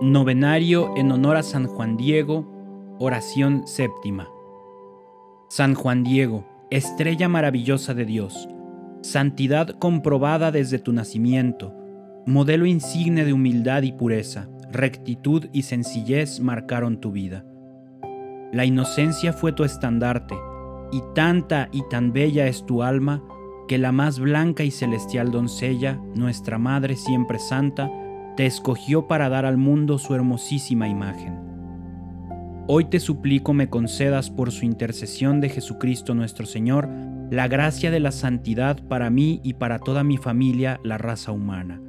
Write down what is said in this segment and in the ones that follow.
Novenario en honor a San Juan Diego, oración séptima. San Juan Diego, estrella maravillosa de Dios, santidad comprobada desde tu nacimiento, modelo insigne de humildad y pureza, rectitud y sencillez marcaron tu vida. La inocencia fue tu estandarte, y tanta y tan bella es tu alma, que la más blanca y celestial doncella, nuestra Madre siempre santa, te escogió para dar al mundo su hermosísima imagen. Hoy te suplico me concedas por su intercesión de Jesucristo nuestro Señor la gracia de la santidad para mí y para toda mi familia, la raza humana.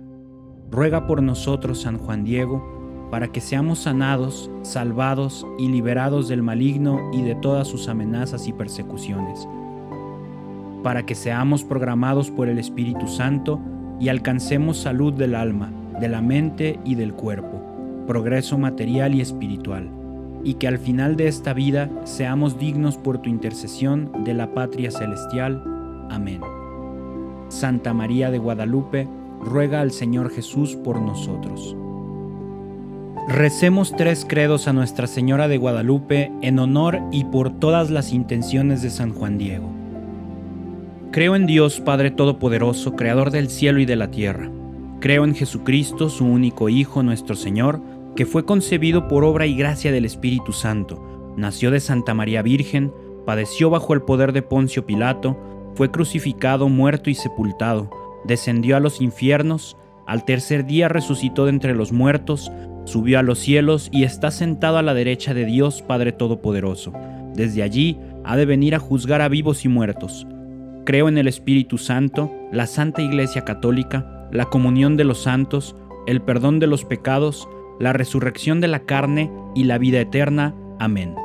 Ruega por nosotros, San Juan Diego, para que seamos sanados, salvados y liberados del maligno y de todas sus amenazas y persecuciones, para que seamos programados por el Espíritu Santo y alcancemos salud del alma, de la mente y del cuerpo, progreso material y espiritual, y que al final de esta vida seamos dignos por tu intercesión de la patria celestial. Amén. Santa María de Guadalupe, ruega al Señor Jesús por nosotros. Recemos tres credos a Nuestra Señora de Guadalupe en honor y por todas las intenciones de San Juan Diego. Creo en Dios Padre Todopoderoso, Creador del cielo y de la tierra Creo en Jesucristo, su único Hijo, nuestro Señor, que fue concebido por obra y gracia del Espíritu Santo, nació de Santa María Virgen, padeció bajo el poder de Poncio Pilato, fue crucificado, muerto y sepultado, descendió a los infiernos, al tercer día resucitó de entre los muertos, subió a los cielos y está sentado a la derecha de Dios Padre Todopoderoso. Desde allí ha de venir a juzgar a vivos y muertos. Creo en el Espíritu Santo, la Santa Iglesia Católica, la comunión de los santos, el perdón de los pecados, la resurrección de la carne y la vida eterna. Amén.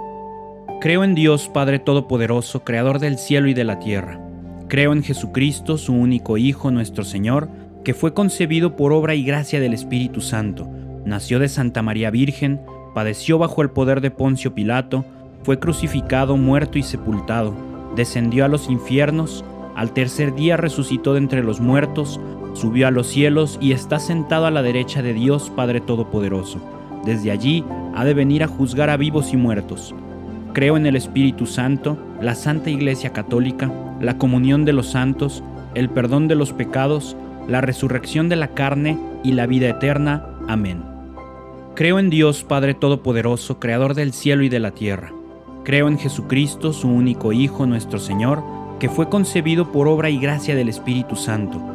Creo en Dios Padre Todopoderoso, Creador del cielo y de la tierra. Creo en Jesucristo, su único Hijo, nuestro Señor, que fue concebido por obra y gracia del Espíritu Santo, nació de Santa María Virgen, padeció bajo el poder de Poncio Pilato, fue crucificado, muerto y sepultado, descendió a los infiernos, al tercer día resucitó de entre los muertos, subió a los cielos y está sentado a la derecha de Dios Padre Todopoderoso. Desde allí ha de venir a juzgar a vivos y muertos. Creo en el Espíritu Santo, la Santa Iglesia Católica, la comunión de los santos, el perdón de los pecados, la resurrección de la carne y la vida eterna. Amén. Creo en Dios Padre Todopoderoso, Creador del cielo y de la tierra. Creo en Jesucristo, su único Hijo, nuestro Señor, que fue concebido por obra y gracia del Espíritu Santo